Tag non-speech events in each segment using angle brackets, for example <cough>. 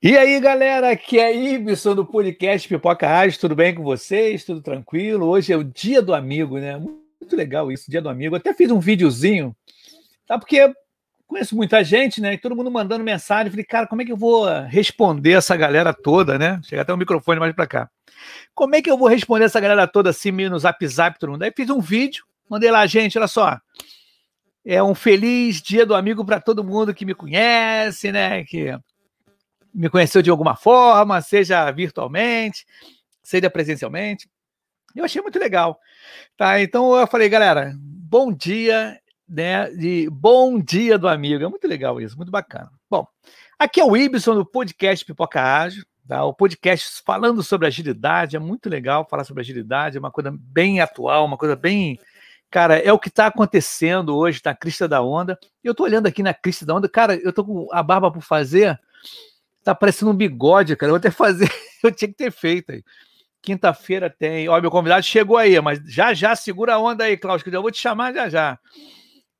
E aí, galera, aqui é Ibson do podcast Pipoca Rádio, tudo bem com vocês? Tudo tranquilo? Hoje é o dia do amigo, né? Muito legal isso, dia do amigo. até fiz um videozinho, tá? Porque conheço muita gente, né? E todo mundo mandando mensagem. Falei, cara, como é que eu vou responder essa galera toda, né? Chega até o microfone mais para cá. Como é que eu vou responder essa galera toda assim, meio no zap zap, todo mundo? Aí fiz um vídeo, mandei lá, gente, olha só. É um feliz dia do amigo para todo mundo que me conhece, né? Que me conheceu de alguma forma, seja virtualmente, seja presencialmente. Eu achei muito legal. Tá? Então eu falei, galera, bom dia, né? De bom dia do amigo. É muito legal isso, muito bacana. Bom, aqui é o Ibson do podcast Pipoca Ágil. Tá? O podcast falando sobre agilidade, é muito legal falar sobre agilidade, é uma coisa bem atual, uma coisa bem. Cara, é o que está acontecendo hoje na crista da onda. Eu estou olhando aqui na crista da onda, cara, eu estou com a barba por fazer Tá parecendo um bigode, cara. Eu vou até fazer. <laughs> Eu tinha que ter feito aí. Quinta-feira tem. Ó, meu convidado chegou aí, mas já já segura a onda aí, Cláudio, que eu vou te chamar já já.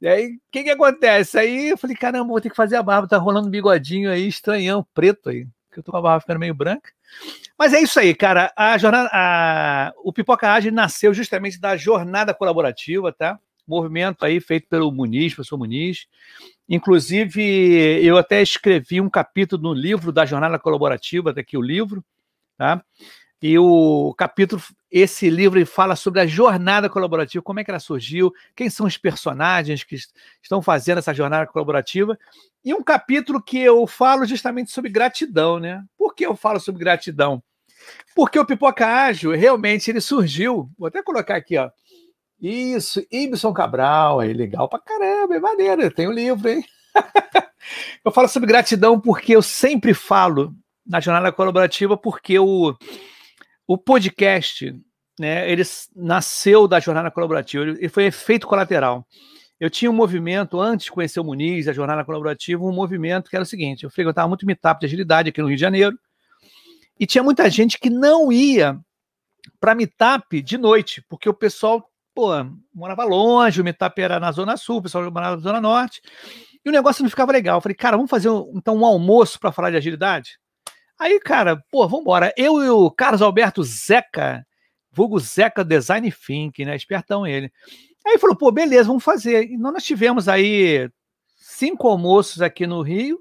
E aí, o que que acontece? Aí eu falei, caramba, vou ter que fazer a barba. Tá rolando um bigodinho aí, estranhão, preto aí. Que eu tô com a barba ficando meio branca. Mas é isso aí, cara. A jornada, a... o Pipoca Ágil nasceu justamente da jornada colaborativa, tá? Movimento aí feito pelo Muniz, professor Muniz. Inclusive, eu até escrevi um capítulo no livro da Jornada Colaborativa, daqui o livro, tá? E o capítulo, esse livro fala sobre a jornada colaborativa, como é que ela surgiu, quem são os personagens que estão fazendo essa jornada colaborativa. E um capítulo que eu falo justamente sobre gratidão, né? Por que eu falo sobre gratidão? Porque o Pipoca Ágil, realmente, ele surgiu, vou até colocar aqui, ó, isso, Ibson Cabral, aí legal pra caramba, é maneiro, tem o um livro, hein? <laughs> eu falo sobre gratidão porque eu sempre falo na jornada colaborativa, porque o, o podcast, né, ele nasceu da jornada colaborativa, ele foi efeito colateral. Eu tinha um movimento, antes de conhecer o Muniz, a jornada colaborativa, um movimento que era o seguinte: eu frequentava muito meetup de agilidade aqui no Rio de Janeiro, e tinha muita gente que não ia para meetup de noite, porque o pessoal pô, morava longe, o meetup era na Zona Sul, o pessoal morava na Zona Norte, e o negócio não ficava legal. Eu falei, cara, vamos fazer então um almoço para falar de agilidade? Aí, cara, pô, vamos embora. Eu e o Carlos Alberto Zeca, vulgo Zeca Design Think, né? Espertão ele. Aí falou, pô, beleza, vamos fazer. E nós tivemos aí cinco almoços aqui no Rio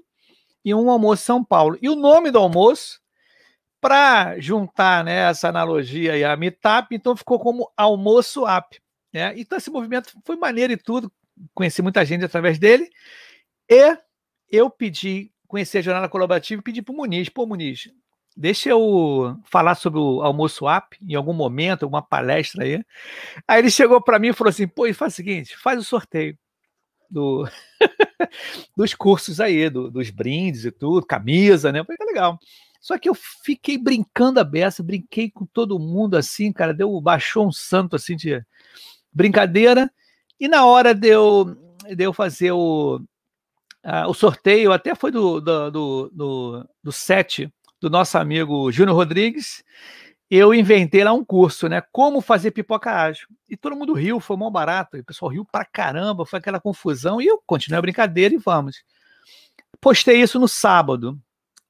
e um almoço em São Paulo. E o nome do almoço, para juntar né, essa analogia aí a Meetup, então ficou como Almoço App. Né? Então, esse movimento foi maneiro e tudo, conheci muita gente através dele, e eu pedi, conhecer a jornada colaborativa e pedi para o Muniz, pô, Muniz, deixa eu falar sobre o almoço app em algum momento, alguma palestra aí. Aí ele chegou para mim e falou assim: pô, e faz o seguinte, faz o sorteio do, <laughs> dos cursos aí, do, dos brindes e tudo, camisa, né? Falei, tá legal. Só que eu fiquei brincando a beça, brinquei com todo mundo assim, cara, deu, baixou um santo assim de, brincadeira. E na hora de eu, de eu fazer o, o sorteio, até foi do, do, do, do, do set do nosso amigo Júnior Rodrigues, eu inventei lá um curso, né? Como fazer pipoca ágil. E todo mundo riu, foi mal barato. E o pessoal riu pra caramba, foi aquela confusão. E eu continuei a brincadeira e vamos. Postei isso no sábado,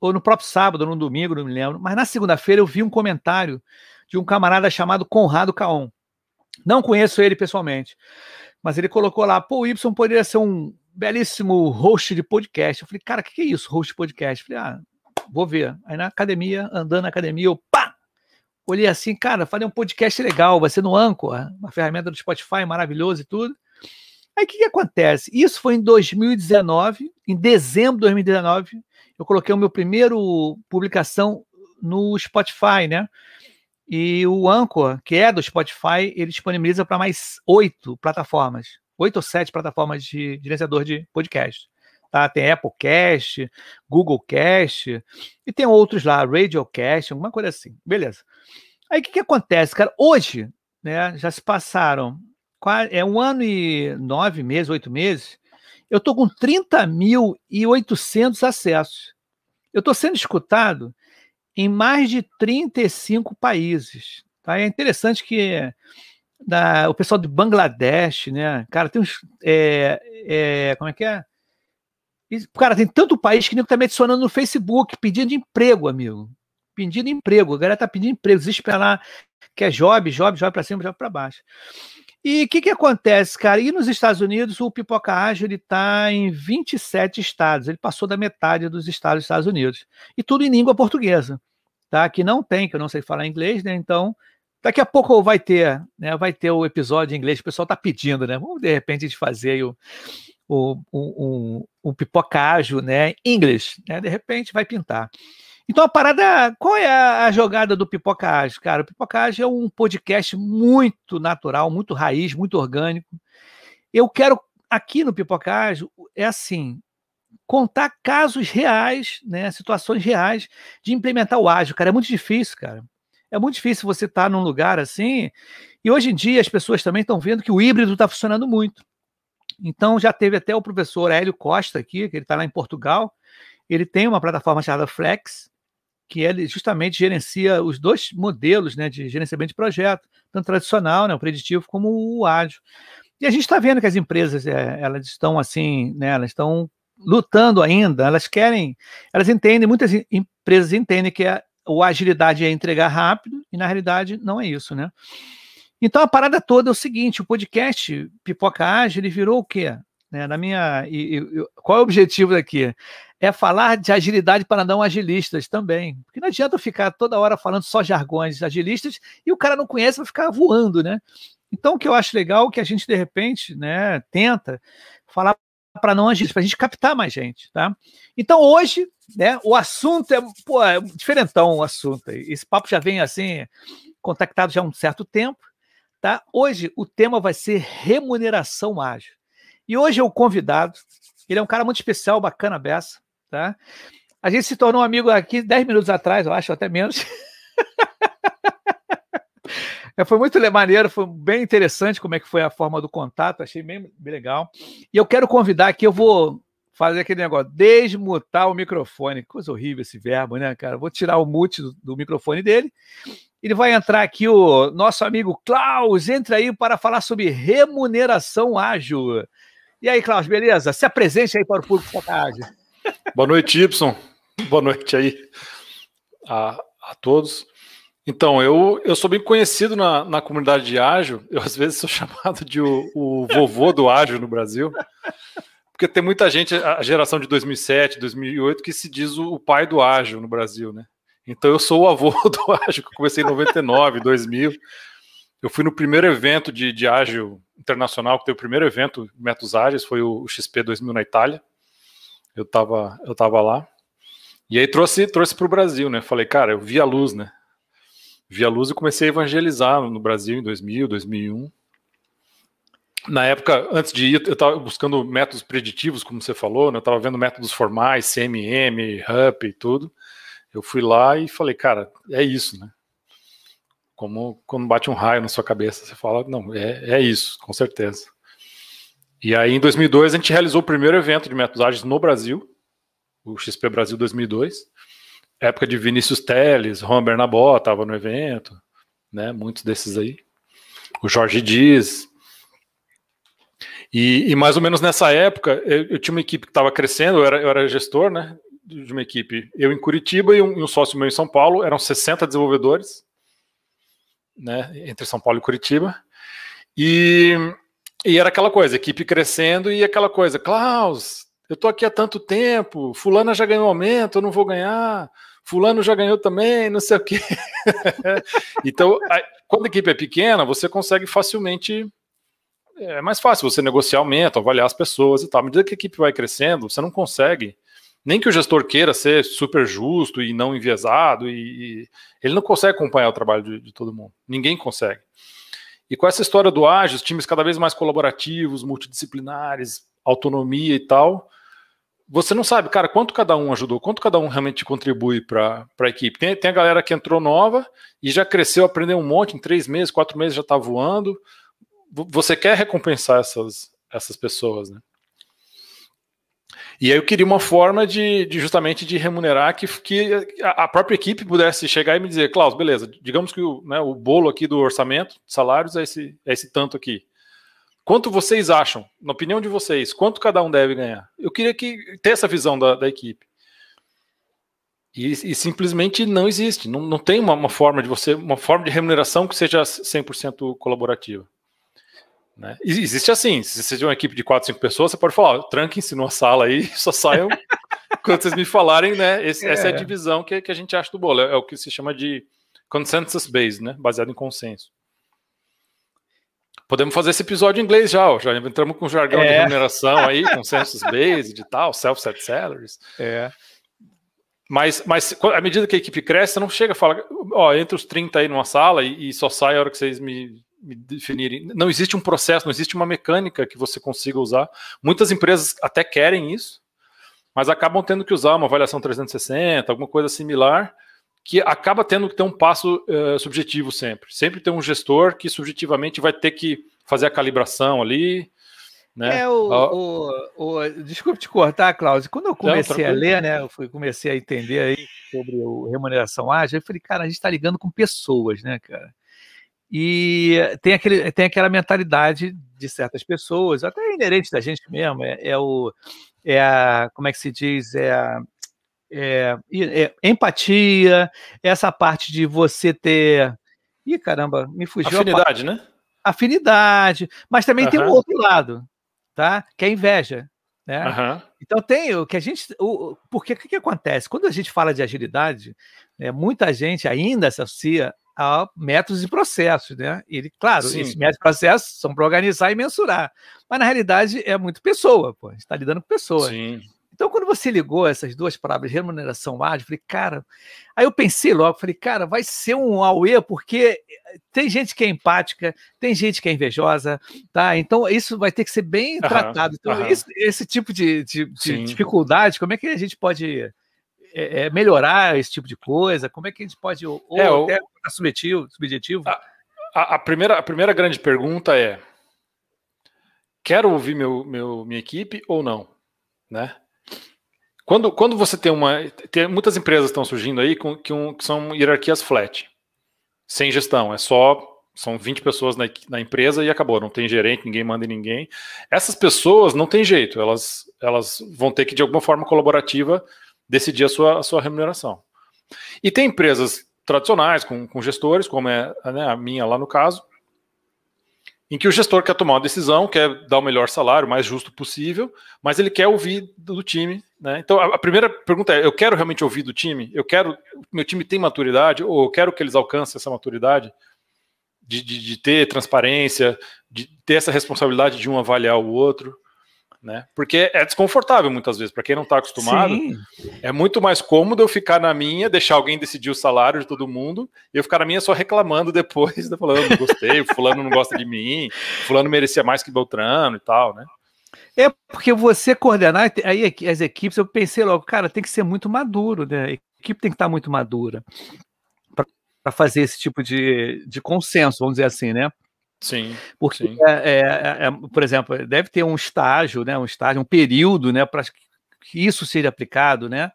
ou no próprio sábado, ou no domingo, não me lembro. Mas na segunda-feira eu vi um comentário de um camarada chamado Conrado Caon. Não conheço ele pessoalmente, mas ele colocou lá, pô, o Y poderia ser um belíssimo host de podcast. Eu falei, cara, o que, que é isso, host de podcast? Eu falei, ah, vou ver. Aí na academia, andando na academia, eu pá! Olhei assim, cara, falei um podcast legal, vai ser no Anchor, uma ferramenta do Spotify maravilhoso e tudo. Aí o que, que acontece? Isso foi em 2019, em dezembro de 2019, eu coloquei o meu primeiro publicação no Spotify, né? E o Anchor, que é do Spotify, ele disponibiliza para mais oito plataformas, oito ou sete plataformas de gerenciador de podcast. Tá? Tem Apple Cast, Google Cast, e tem outros lá, Radiocast, alguma coisa assim. Beleza. Aí o que, que acontece, cara? Hoje, né, já se passaram é um ano e nove meses, oito meses, eu estou com 30.800 acessos. Eu estou sendo escutado em mais de 35 países. Tá? É interessante que da, o pessoal de Bangladesh, né? Cara, tem uns. É, é, como é que é? Cara, tem tanto país que nem tá me adicionando no Facebook, pedindo emprego, amigo. Pedindo emprego. A galera tá pedindo emprego, desesperar, que é job, job, job para cima, job para baixo. E o que, que acontece, cara? E nos Estados Unidos, o Pipoca Ágil está em 27 estados. Ele passou da metade dos estados dos Estados Unidos. E tudo em língua portuguesa. Tá? Que não tem, que eu não sei falar inglês, né? Então, daqui a pouco vai ter, né? Vai ter o episódio em inglês. O pessoal está pedindo, né? Vamos, de repente, gente fazer o, o, um, um pipoca ágil, né? Inglês, né? De repente vai pintar. Então a parada, qual é a, jogada do Pipoca Ágil, cara? O Pipoca Ágil é um podcast muito natural, muito raiz, muito orgânico. Eu quero aqui no Pipoca Ágil é assim, contar casos reais, né, situações reais de implementar o ágil, cara, é muito difícil, cara. É muito difícil você estar tá num lugar assim. E hoje em dia as pessoas também estão vendo que o híbrido está funcionando muito. Então já teve até o professor Hélio Costa aqui, que ele está lá em Portugal. Ele tem uma plataforma chamada Flex, que ele justamente gerencia os dois modelos né, de gerenciamento de projeto, tanto tradicional, né, o preditivo, como o ágil. E a gente está vendo que as empresas é, elas estão assim, né, elas estão lutando ainda, elas querem, elas entendem, muitas empresas entendem que a, a agilidade é entregar rápido, e na realidade não é isso, né? Então a parada toda é o seguinte: o podcast Pipoca Ágil ele virou o quê? Né, na minha, qual é o objetivo daqui? É falar de agilidade para não agilistas também. Porque não adianta ficar toda hora falando só jargões agilistas e o cara não conhece, vai ficar voando, né? Então, o que eu acho legal é que a gente, de repente, né, tenta falar para não agir, para a gente captar mais gente, tá? Então, hoje, né, o assunto é, pô, é diferentão o assunto. Esse papo já vem assim, contactado já há um certo tempo, tá? Hoje, o tema vai ser remuneração ágil. E hoje é o convidado, ele é um cara muito especial, bacana beça, tá? A gente se tornou amigo aqui 10 minutos atrás, eu acho, até menos. <laughs> É, foi muito maneiro, foi bem interessante como é que foi a forma do contato, achei bem, bem legal. E eu quero convidar aqui, eu vou fazer aquele negócio, desmutar o microfone. Coisa horrível esse verbo, né, cara? Vou tirar o mute do, do, microfone dele. Ele vai entrar aqui, o nosso amigo Klaus, entra aí para falar sobre remuneração ágil. E aí, Klaus, beleza? Se apresente aí para o público da. Boa noite, Y. Boa noite aí a, a todos. Então, eu, eu sou bem conhecido na, na comunidade de ágil. Eu, às vezes, sou <laughs> chamado de o, o vovô do ágil no Brasil. Porque tem muita gente, a geração de 2007, 2008, que se diz o, pai do ágil no Brasil, né? Então, eu sou o avô <laughs> do ágil, que eu comecei em 99, 2000. Eu fui no primeiro evento de, de ágil internacional, que teve o primeiro evento métodos ágeis, foi o XP 2000 na Itália. Eu estava eu tava lá. E aí trouxe, trouxe para o Brasil, né? Falei, cara, eu vi a luz, né? Vi a luz e comecei a evangelizar no Brasil em 2000, 2001. Na época, antes de ir, eu estava buscando métodos preditivos, como você falou, né? eu estava vendo métodos formais, CMM, HUP e tudo. Eu fui lá e falei, cara, é isso, né? Como quando bate um raio na sua cabeça, você fala, não, é, é isso, com certeza. E aí, em 2002, a gente realizou o primeiro evento de métodos ágeis no Brasil, o XP Brasil 2002. Época de Vinícius Teles, Juan Bernabó estava no evento, né? Muitos desses aí. O Jorge Dias. E, e mais ou menos nessa época, eu, eu tinha uma equipe que estava crescendo, eu era, eu era gestor, né? De uma equipe, eu em Curitiba e um, um sócio meu em São Paulo, eram 60 desenvolvedores né, entre São Paulo e Curitiba. E, e era aquela coisa, equipe crescendo e aquela coisa, Klaus, eu tô aqui há tanto tempo, fulana já ganhou aumento, eu não vou ganhar, fulano já ganhou também, não sei o quê. <laughs> então, a, quando a equipe é pequena, você consegue facilmente é mais fácil você negociar aumento, avaliar as pessoas e tal. À medida que a equipe vai crescendo, você não consegue nem que o gestor queira ser super justo e não enviesado, e, e ele não consegue acompanhar o trabalho de, de, todo mundo. Ninguém consegue. E com essa história do ágil, times cada vez mais colaborativos, multidisciplinares, autonomia e tal, você não sabe, cara, quanto cada um ajudou, quanto cada um realmente contribui para a equipe. Tem, tem a galera que entrou nova e já cresceu, aprendeu um monte, em três meses, quatro meses já está voando. Você quer recompensar essas, essas pessoas, né? E aí eu queria uma forma de, de justamente de remunerar que, que a própria equipe pudesse chegar e me dizer, Klaus, beleza, digamos que o, né, o bolo aqui do orçamento, salários, é esse, é esse tanto aqui. quanto vocês acham, na opinião de vocês, quanto cada um deve ganhar? Eu queria que ter essa visão da, da equipe. E, e, simplesmente não existe. Não, não tem uma, uma, forma de você, uma forma de remuneração que seja 100% colaborativa. Né? Existe assim, se você tiver uma equipe de 4, 5 pessoas, você pode falar, tranquem-se numa sala aí, <laughs> só saiam <laughs> quando vocês me falarem, né? Esse, é. Essa é a divisão que, que, a gente acha do bolo. É, é, o que se chama de consensus based, né? Baseado em consenso. Podemos fazer esse episódio em inglês já, ó. já entramos com jargão é. de remuneração aí, <laughs> consensus based e tal, self-set salaries. É. Mas, mas à medida que a equipe cresce, você não chega a falar, ó, entre os 30 aí numa sala e, e só sai a hora que vocês me me definirem. Não existe um processo, não existe uma mecânica que você consiga usar. Muitas empresas até querem isso, mas acabam tendo que usar uma avaliação 360, alguma coisa similar, que acaba tendo que ter um passo uh, subjetivo sempre. Sempre tem um gestor que subjetivamente vai ter que fazer a calibração ali. Né? É, o, o, o, desculpe te cortar, Cláudio. Quando eu comecei Não, a ler, né, eu fui, comecei a entender aí sobre o remuneração ágil, eu falei, cara, a gente está ligando com pessoas, né, cara? E tem, aquele, tem aquela mentalidade de certas pessoas, até inerente da gente mesmo, é, é o. É a, como é que se diz? É a, é, é, empatia, essa parte de você ter. Ih, caramba, me fugiu. Afinidade, né? Afinidade, mas também uhum. tem um outro lado, tá? Que é a inveja. Né? Uhum. Então tem o que a gente. O, porque o que, que acontece? Quando a gente fala de agilidade, né, muita gente ainda associa a métodos e processos, né? Ele, claro, Sim. esses métodos e processos são para organizar e mensurar, mas na realidade é muito pessoa, pô, a gente está lidando com pessoas. Sim. Então, quando você ligou essas duas palavras, remuneração ágil, falei, cara. Aí eu pensei logo, falei, cara, vai ser um AUE, porque tem gente que é empática, tem gente que é invejosa, tá? Então, isso vai ter que ser bem tratado. Então, esse, esse, tipo de, de, de dificuldade, como é que a gente pode é, é, melhorar esse tipo de coisa? Como é que a gente pode, ou, é, até o... subjetivo? subjetivo? A, a, a, primeira, a primeira grande pergunta é: quero ouvir meu, meu, minha equipe ou não? Né? Quando, quando você tem uma. Tem, muitas empresas estão surgindo aí com, que, um, que são hierarquias flat, sem gestão, é só são 20 pessoas na, na, empresa e acabou, não tem gerente, ninguém manda em ninguém. Essas pessoas não tem jeito, elas, elas vão ter que, de alguma forma colaborativa, decidir a sua, a sua remuneração. E tem empresas tradicionais, com, com gestores, como é né, a minha lá no caso, em que o gestor quer tomar uma decisão, quer dar o melhor salário, o mais justo possível, mas ele quer ouvir do time. Né? Então, a, primeira pergunta é: eu quero realmente ouvir do time? Eu quero. Meu time tem maturidade? Ou eu quero que eles alcancem essa maturidade? De, de, de ter transparência, de ter essa responsabilidade de um avaliar o outro né? Porque é desconfortável muitas vezes, para quem não está acostumado. Sim. É muito mais cômodo eu ficar na minha, deixar alguém decidir o salário de todo mundo, e eu ficar na minha só reclamando <laughs> depois, falando, não gostei, fulano não gosta de mim, fulano merecia mais que Beltrano e tal, né? É porque você coordenar aí as equipes, eu pensei logo, cara, tem que ser muito maduro, né? A equipe tem que estar muito madura para fazer esse tipo de, de consenso, vamos dizer assim, né? Sim. Porque, sim. É, é, é, é, por exemplo, deve ter um estágio, né, um estágio, um período, né, para que isso seja aplicado, né?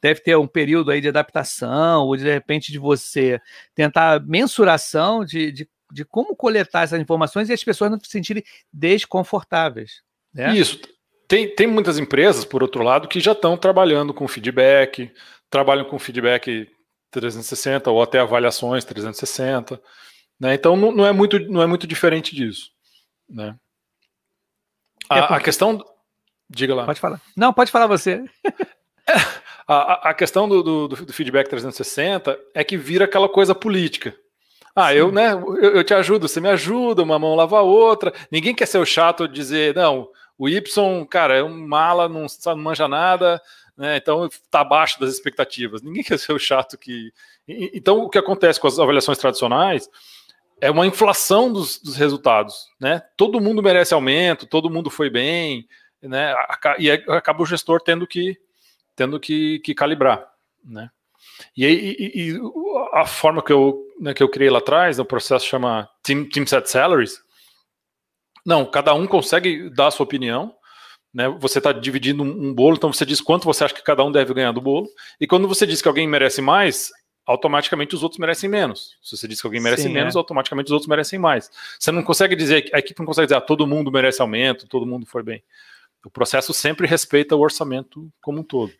Deve ter um período aí de adaptação, ou de, de repente de você tentar mensuração de, de, de, como coletar essas informações e as pessoas não se sentirem desconfortáveis. Né? Isso. Tem, tem muitas empresas, por outro lado, que já estão trabalhando com feedback, trabalham com feedback 360 ou até avaliações 360. Né? Então não, não, é muito, não é muito diferente disso. Né? A, é porque... a questão. Diga lá. Pode falar. Não, pode falar você. <laughs> a, a questão do, do, do, feedback 360 é que vira aquela coisa política. Ah, Sim. eu, né, eu, eu, te ajudo, você me ajuda, uma mão lava a outra. Ninguém quer ser o chato de dizer, não, o Y, cara, é um mala, não, não manja nada, né, então tá abaixo das expectativas. Ninguém quer ser o chato que. Então, o que acontece com as avaliações tradicionais é uma inflação dos, dos, resultados, né? Todo mundo merece aumento, todo mundo foi bem, né? E acaba o gestor tendo que tendo que, que calibrar, né? E, e, e, a forma que eu, né, que eu criei lá atrás, o processo chama Team, team Set Salaries. Não, cada um consegue dar a sua opinião, né? Você está dividindo um, um bolo, então você diz quanto você acha que cada um deve ganhar do bolo. E quando você diz que alguém merece mais, automaticamente os outros merecem menos. Se você diz que alguém merece Sim, menos, é. automaticamente os outros merecem mais. Você não consegue dizer, a equipe não consegue dizer, ah, todo mundo merece aumento, todo mundo foi bem. O processo sempre respeita o orçamento como um todo.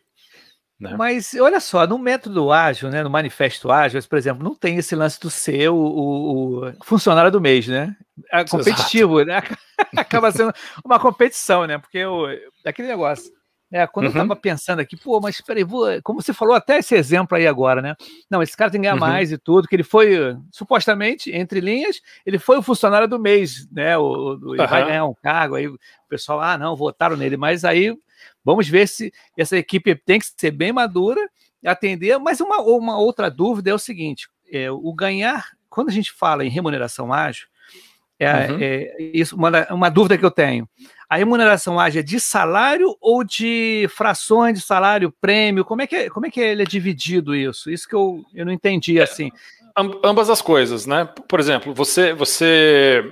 Né? Mas olha só, no método ágil, né, no manifesto ágil, por exemplo, não tem esse lance do ser o, o, o funcionário do mês, né? É competitivo, né? <laughs> Acaba sendo uma competição, né? Porque o, aquele negócio. É, quando uhum. eu estava pensando aqui, pô, mas peraí, vou, como você falou até esse exemplo aí agora, né? Não, esse cara tem que ganhar uhum. mais e tudo, que ele foi, supostamente, entre linhas, ele foi o funcionário do mês, né? O, o ele uhum. vai ganhar um cargo, aí o pessoal, ah, não, votaram nele, mas aí vamos ver se essa equipe tem que ser bem madura, atender. Mas uma, uma outra dúvida é o seguinte: é, o ganhar, quando a gente fala em remuneração ágil, é, uhum. é isso, uma, uma dúvida que eu tenho. A remuneração ágil é de salário ou de frações de salário, prêmio? Como é que, é, como é que ele é dividido isso? Isso que eu, eu não entendi assim. É, ambas as coisas, né? Por exemplo, você você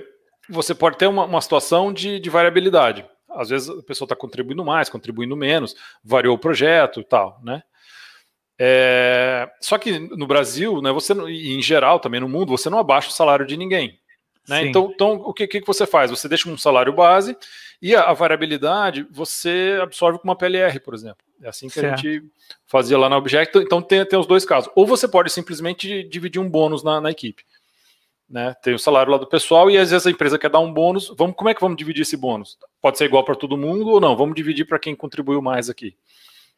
você pode ter uma, uma situação de, de variabilidade. Às vezes a pessoa está contribuindo mais, contribuindo menos, variou o projeto e tal, né? É, só que no Brasil, né, você e em geral também no mundo, você não abaixa o salário de ninguém. Né? Então, então, o que, que você faz? Você deixa um salário base e a, a variabilidade você absorve com uma PLR, por exemplo. É assim que certo. a gente fazia lá na Object. Então, tem, tem os dois casos. Ou você pode simplesmente dividir um bônus na, na equipe. Né? Tem o salário lá do pessoal e às vezes a empresa quer dar um bônus. Vamos, como é que vamos dividir esse bônus? Pode ser igual para todo mundo ou não? Vamos dividir para quem contribuiu mais aqui.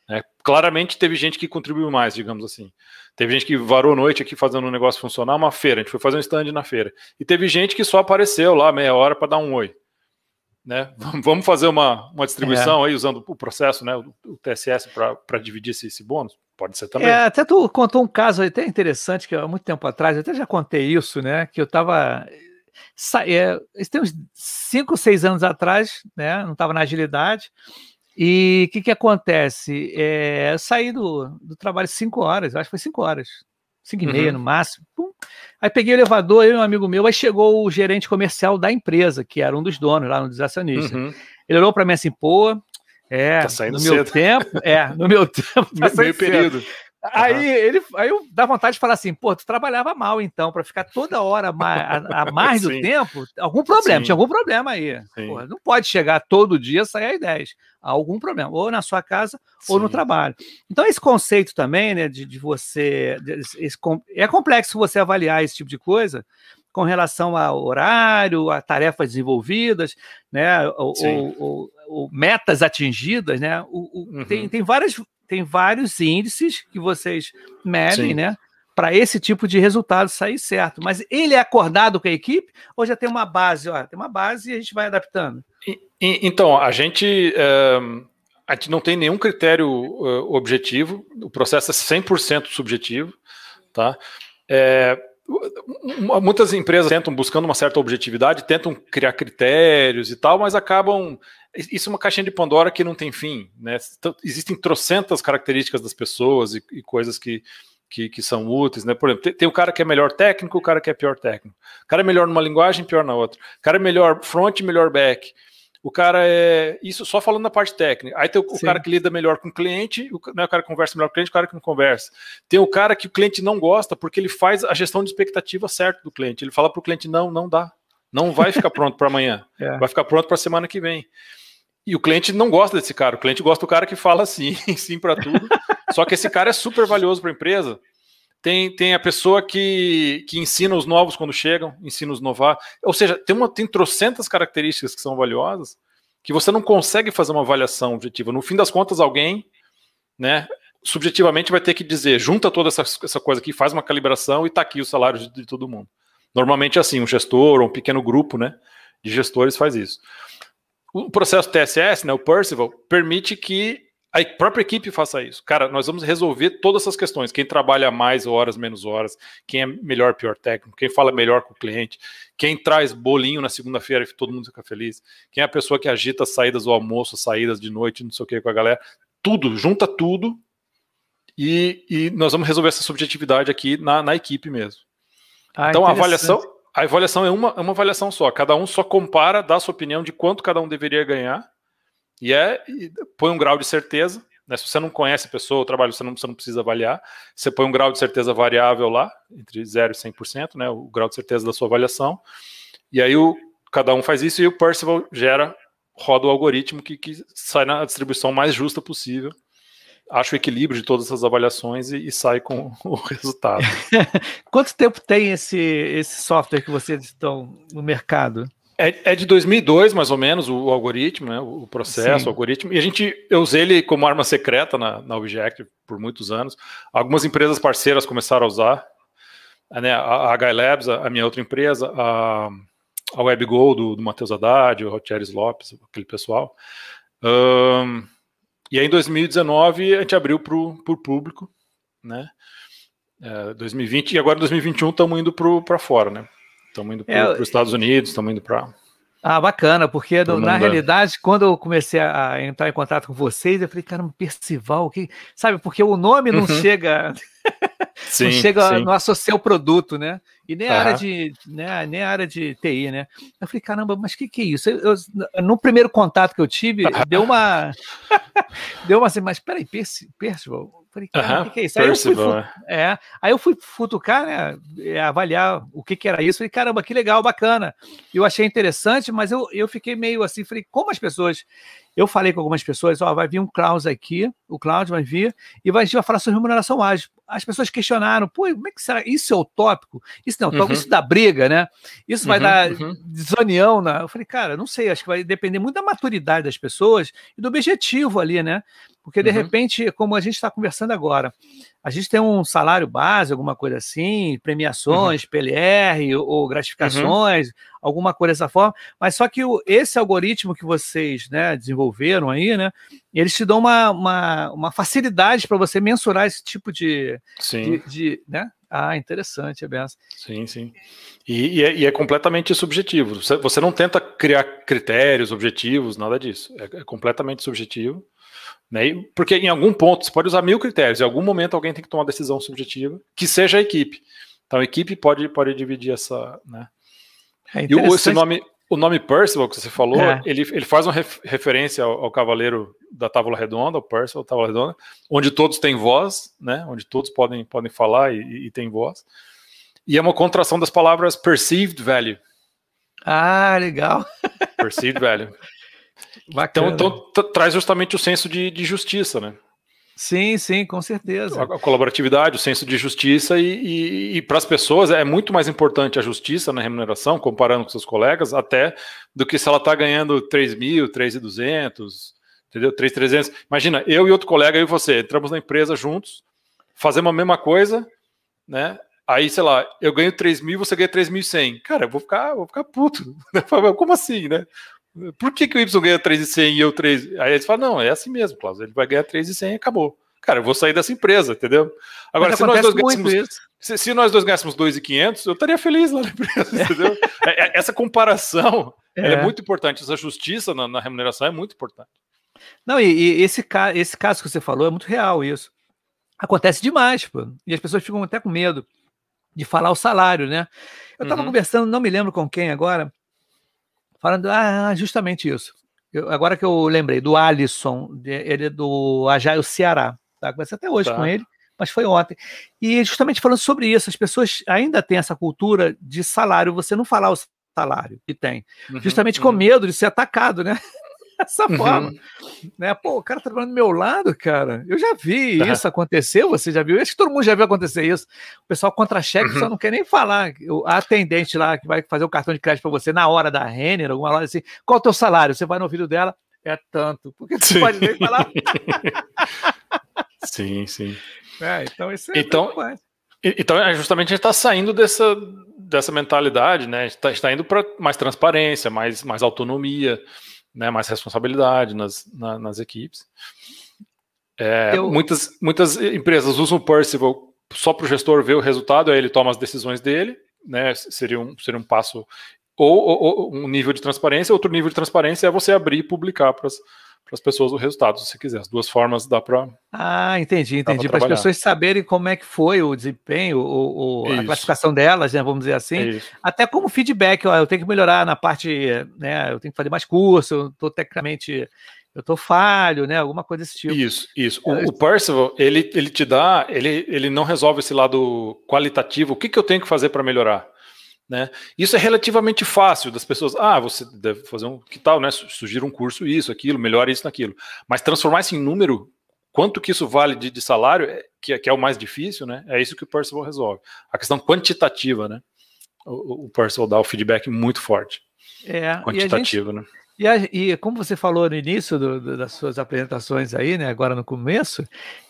É, claramente teve gente que contribuiu mais, digamos assim. Teve gente que varou noite aqui fazendo um negócio funcionar, uma feira. A gente foi fazer um stand na feira. E teve gente que só apareceu lá meia hora para dar um oi. Né? <laughs> Vamos fazer uma, uma distribuição é. aí usando o processo, né, o, o TSS para dividir esse, esse, bônus? Pode ser também. É, até tu contou um caso até interessante que há muito tempo atrás, eu até já contei isso, né? Que eu estava é, tem uns 5, 6 anos atrás, né? Não estava na agilidade. E o que, que acontece? É, eu saí do, do trabalho 5 horas, acho que foi 5 horas, 5 e meia uhum. no máximo. Pum. Aí peguei o elevador, eu e um amigo meu, aí chegou o gerente comercial da empresa, que era um dos donos lá no desacionista. Uhum. Ele olhou para mim assim, pô, é, tá no meu cedo. tempo, é, no meu <laughs> tempo, tá meio período. Aí ele, aí eu dá vontade de falar assim, pô, tu trabalhava mal então, para ficar toda hora a, a mais do tempo, algum problema, Sim. tinha algum problema aí. Porra, não pode chegar todo dia sair às 10. Há algum problema, ou na sua casa Sim. ou no trabalho. Então, esse conceito também, né, de, de você. De, esse, é complexo você avaliar esse tipo de coisa com relação ao horário, a tarefas desenvolvidas, né, ou, ou, ou metas atingidas, né? O, o, uhum. tem, tem várias tem vários índices que vocês medem, Sim. né? Para esse tipo de resultado sair certo. Mas ele é acordado com a equipe ou já tem uma base? Ó, tem uma base e a gente vai adaptando. E, e, então, a gente, é, a gente não tem nenhum critério uh, objetivo, o processo é 100% subjetivo. Tá? É, muitas empresas tentam, buscando uma certa objetividade, tentam criar critérios e tal, mas acabam isso é uma caixinha de Pandora que não tem fim, né? Então, existem trocentas características das pessoas e, e coisas que, que, que, são úteis, né? Por exemplo, tem, tem, o cara que é melhor técnico, o cara que é pior técnico. O cara é melhor numa linguagem, pior na outra. O cara é melhor front, melhor back. O cara é. Isso só falando da parte técnica. Aí tem o, o cara que lida melhor com o cliente, o, né, o cara que conversa melhor com o cliente, o cara que não conversa. Tem o cara que o cliente não gosta porque ele faz a gestão de expectativa certa do cliente. Ele fala para o cliente: não, não dá. Não vai ficar pronto para amanhã. <laughs> É. Vai ficar pronto para a semana que vem. E o cliente não gosta desse cara. O cliente gosta do cara que fala sim, <laughs> sim para tudo. Só que esse cara é super valioso para a empresa. Tem, tem a pessoa que, que ensina os novos quando chegam, ensina os novatos. Ou seja, tem, uma, tem trocentas características que são valiosas que você não consegue fazer uma avaliação objetiva. No fim das contas, alguém, né, subjetivamente vai ter que dizer, junta toda essa, essa coisa aqui, faz uma calibração e está aqui o salário de, de todo mundo. Normalmente é assim, um gestor ou um pequeno grupo né, de gestores faz isso. O processo TSS, né, o Percival, permite que a própria equipe faça isso. Cara, nós vamos resolver todas essas questões. Quem trabalha mais horas, menos horas, quem é melhor, pior técnico, quem fala melhor com o cliente, quem traz bolinho na segunda-feira e todo mundo fica feliz, quem é a pessoa que agita as saídas do almoço, saídas de noite, não sei o que com a galera. Tudo, junta tudo e, e nós vamos resolver essa subjetividade aqui na, na equipe mesmo. Ah, então a avaliação, a avaliação é uma, é uma avaliação só. Cada um só compara, dá sua opinião de quanto cada um deveria ganhar e é e põe um grau de certeza, Né? Se você não conhece a pessoa, o trabalho, você não, você não precisa avaliar. Você põe um grau de certeza variável lá, entre 0 e 100%, né? o grau de certeza da sua avaliação. E aí o, cada um faz isso e o Percival gera, roda o algoritmo que, que sai na distribuição mais justa possível acha o equilíbrio de todas essas avaliações e, e sai com <laughs> o resultado. <laughs> Quanto tempo tem esse, esse software que vocês estão no mercado? É, é, de 2002, mais ou menos, o, o algoritmo, né, o processo, Sim. o algoritmo. E a gente, eu usei ele como arma secreta na, na Objective por muitos anos. Algumas empresas parceiras começaram a usar. Né, a, a Labs, a, a, minha outra empresa, a, a WebGo do, do Matheus Haddad, o Rotieres Lopes, aquele pessoal. Um, e aí, em 2019, a gente abriu para o público, né? É, 2020, e agora em 2021 estamos indo para fora, né? Estamos indo para os é, Estados Unidos, estamos indo para. Ah, bacana, porque no, na realidade, quando eu comecei a entrar em contato com vocês, eu falei, caramba, Percival, que... sabe, porque o nome não uhum. chega. <laughs> Sim, não chega, sim. não associa o produto, né? E nem a área de, né, nem a área de TI, né? Eu falei, caramba, mas o que, que é isso? Eu, eu, no primeiro contato que eu tive, <laughs> deu uma. deu uma assim, mas peraí, Percival, Falei, cara, o que, que, é isso? Aí eu, fui, é, aí eu fui futucar, né? É, avaliar o que, que era isso. Falei, caramba, que legal, bacana. Eu achei interessante, mas eu, eu fiquei meio assim, falei, como as pessoas. Eu falei com algumas pessoas, ó, vai vir um Klaus aqui, o Cláudio vai vir, e vai, vai falar sobre remuneração ágil. As pessoas questionaram, pô, como é que será? Isso é utópico? Isso não é utópico, uhum. isso dá briga, né? Isso vai uhum, dar uhum. desunião. Na... Eu falei, cara, não sei, acho que vai depender muito da maturidade das pessoas e do objetivo ali, né? Porque, de uhum. repente, como a gente está conversando agora, a gente tem um salário base, alguma coisa assim, premiações, uhum. PLR ou, ou gratificações, uhum. alguma coisa dessa forma, mas só que o, esse algoritmo que vocês né, desenvolveram aí, né, eles te dão uma, uma, uma facilidade para você mensurar esse tipo de, sim. de, de né? Ah, interessante, é. Sim, sim. E, e, é, e, é, completamente subjetivo. Você, você, não tenta criar critérios, objetivos, nada disso. É, é completamente subjetivo. Né? Porque em algum ponto, você pode usar mil critérios, em algum momento alguém tem que tomar uma decisão subjetiva, que seja a equipe. Então a equipe pode, pode dividir essa. Né? É e o, esse nome, o nome Percival que você falou, é. ele, ele faz uma ref, referência ao, ao, cavaleiro da Távola Redonda, o Percival, da Távola Redonda, onde todos têm voz, né? onde todos podem, podem falar e, e têm voz. E é uma contração das palavras perceived value. Ah, legal. Perceived value. <laughs> Bacana. Então, então traz justamente o senso de, de, justiça, né? Sim, sim, com certeza. A, a colaboratividade, o senso de justiça, e, e, e para as pessoas é muito mais importante a justiça na remuneração, comparando com seus colegas, até do que se ela está ganhando 3 mil, 3,200, entendeu? 3,300. Imagina, eu e outro colega, eu e você, entramos na empresa juntos, fazemos a mesma coisa, né? Aí, sei lá, eu ganho 3 mil, você ganha 3.100. Cara, eu vou ficar, vou ficar puto. <laughs> Como assim, né? Por que, que o Y ganha 3,100 e eu 3? Aí eles falam, não, é assim mesmo, Klaus, ele vai ganhar 3,100 e acabou. Cara, eu vou sair dessa empresa, entendeu? Agora, se nós, dois ganhássemos, se, se nós dois ganhássemos 2,500, eu estaria feliz lá na empresa, entendeu? É, é, essa comparação é. é. muito importante, essa justiça na, na, remuneração é muito importante. Não, e, e, esse, esse caso que você falou é muito real, isso. Acontece demais, pô. E as pessoas ficam até com medo de falar o salário, né? Eu estava uhum. conversando, não me lembro com quem agora, falando, ah, justamente isso. Eu, agora que eu lembrei, do Alisson, ele é do Ajaio Ceará. Tá? Conversei até hoje tá. com ele, mas foi ontem. E justamente falando sobre isso, as pessoas ainda têm essa cultura de salário, você não falar o salário que tem. Uhum, justamente uhum. com medo de ser atacado, né? <laughs> dessa uhum. forma. Né? Pô, o cara tá trabalhando do meu lado, cara. Eu já vi isso acontecer, você já viu? Acho que todo mundo já viu acontecer isso. O pessoal contra-cheque uhum. só não quer nem falar. A atendente lá que vai fazer o cartão de crédito para você na hora da Renner, alguma hora assim, qual é o teu salário? Você vai no ouvido dela, é tanto. Porque você pode nem falar. <laughs> sim, sim. É, então isso é então, então, é justamente a gente está saindo dessa, dessa mentalidade, né? A gente está tá indo para mais transparência, mais, mais autonomia né, mais responsabilidade nas, na, nas equipes. É, Eu... muitas, muitas empresas usam o Percival só para o gestor ver o resultado, aí ele toma as decisões dele, né, seria, um, seria um passo, ou, ou, ou um nível de transparência, outro nível de transparência é você abrir e publicar para as para as pessoas o resultado, se você quiser. As duas formas dá para. Ah, entendi, entendi. Para as pessoas saberem como é que foi o desempenho, o, o a classificação delas, né? Vamos dizer assim. Até como feedback, ó, eu tenho que melhorar na parte, né? Eu tenho que fazer mais curso, eu estou tecnicamente eu tô falho, né? Alguma coisa desse tipo. Isso, isso. O, o Percival, ele, ele te dá, ele, ele não resolve esse lado qualitativo. O que, que eu tenho que fazer para melhorar? Né? Isso é relativamente fácil das pessoas. Ah, você deve fazer um. Que tal, né? Sugira um curso, isso, aquilo, melhora isso, naquilo. Mas transformar isso em número, quanto que isso vale de, de salário, é, que, é, que, é o mais difícil, né? É isso que o Percival resolve. A questão quantitativa, né? O, o Percival dá o feedback muito forte. É, quantitativo, gente, né? E, a, e, como você falou no início do, do, das suas apresentações aí, né? Agora no começo,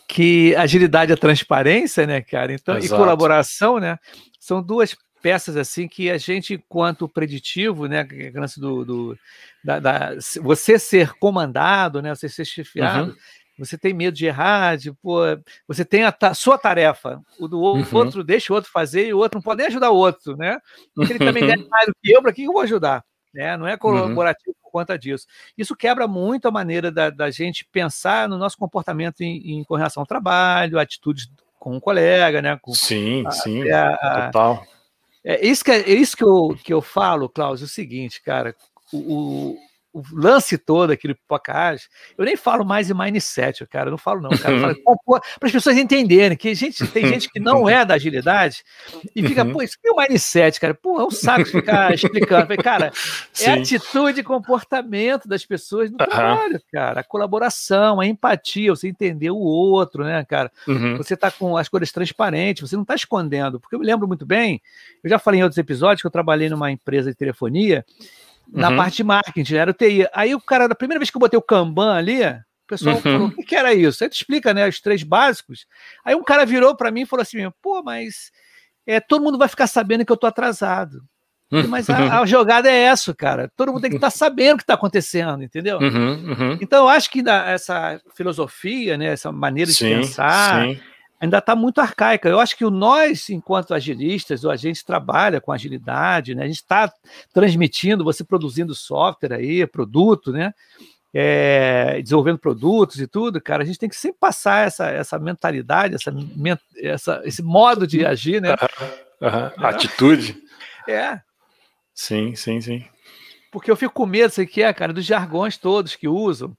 que agilidade é transparência, né, cara? Então, Exato. e colaboração, né? São duas peças assim que a gente, enquanto preditivo, né, que é do, do da, da, você ser comandado, né, você ser chefiado, uhum. você tem medo de errar, de, pô, você tem a ta sua tarefa, o do uhum. outro deixa o outro fazer e o outro não pode nem ajudar o outro, né? Porque ele também ganha mais do que eu, para que eu vou ajudar? Né? Não é uhum. colaborativo uhum. por conta disso. Isso quebra muito a maneira da, da gente pensar no nosso comportamento em, em, com relação ao trabalho, atitudes com um colega, né? Com, sim, a, sim, a, a, total. É isso que, é, isso que, eu, que eu falo, Klaus, é o seguinte, cara, o, o lance todo aqui do Pipocage, eu nem falo mais em mindset, cara, eu não falo não, cara, para as pessoas entenderem que gente, tem gente que não é da agilidade e fica, uhum. pô, isso que é o mindset, cara, pô, é um saco ficar <laughs> explicando, Falei, cara, Sim. é atitude e comportamento das pessoas no trabalho, cara, a colaboração, a empatia, você entender o outro, né, cara, uhum. você tá com as coisas transparentes, você não tá escondendo, porque eu me lembro muito bem, eu já falei em outros episódios que eu trabalhei numa empresa de telefonia na uhum. parte de marketing, era o TI. Aí o cara, da primeira vez que eu botei o Kanban ali, o pessoal uhum. falou: o que, que, era isso? Aí tu explica, né, os três básicos. Aí um cara virou para mim e falou assim: pô, mas é, todo mundo vai ficar sabendo que eu tô atrasado. Mas a, a, jogada é essa, cara. Todo mundo tem que estar tá sabendo o que está acontecendo, entendeu? Uhum, uhum. Então, eu acho que essa filosofia, né, essa maneira de sim, pensar, sim ainda está muito arcaica. Eu acho que nós, enquanto agilistas, ou a gente trabalha com agilidade, né? a gente está transmitindo, você produzindo software aí, produto, né? É, desenvolvendo produtos e tudo, cara, a gente tem que sempre passar essa, essa mentalidade, essa, essa, esse modo de agir, né? Uhum, uhum. Atitude. É. Sim, sim, sim. Porque eu fico com medo, sei que é, cara, dos jargões todos que usam.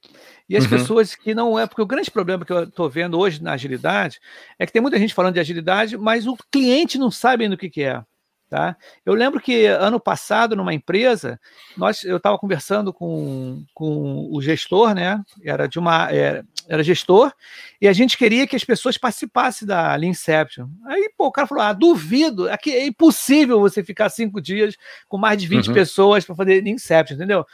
E as uhum. pessoas que não é, porque o grande problema que eu estou vendo hoje na agilidade é que tem muita gente falando de agilidade, mas o cliente não sabe do que, que é. Tá? Eu lembro que ano passado, numa empresa, nós, eu estava conversando com, com o gestor, né? Era de uma. Era, era, gestor, e a gente queria que as pessoas participassem da Leanception. Aí, pô, o cara falou: ah, duvido, aqui é impossível você ficar cinco dias com mais de 20 uhum. pessoas para fazer Leanception, entendeu?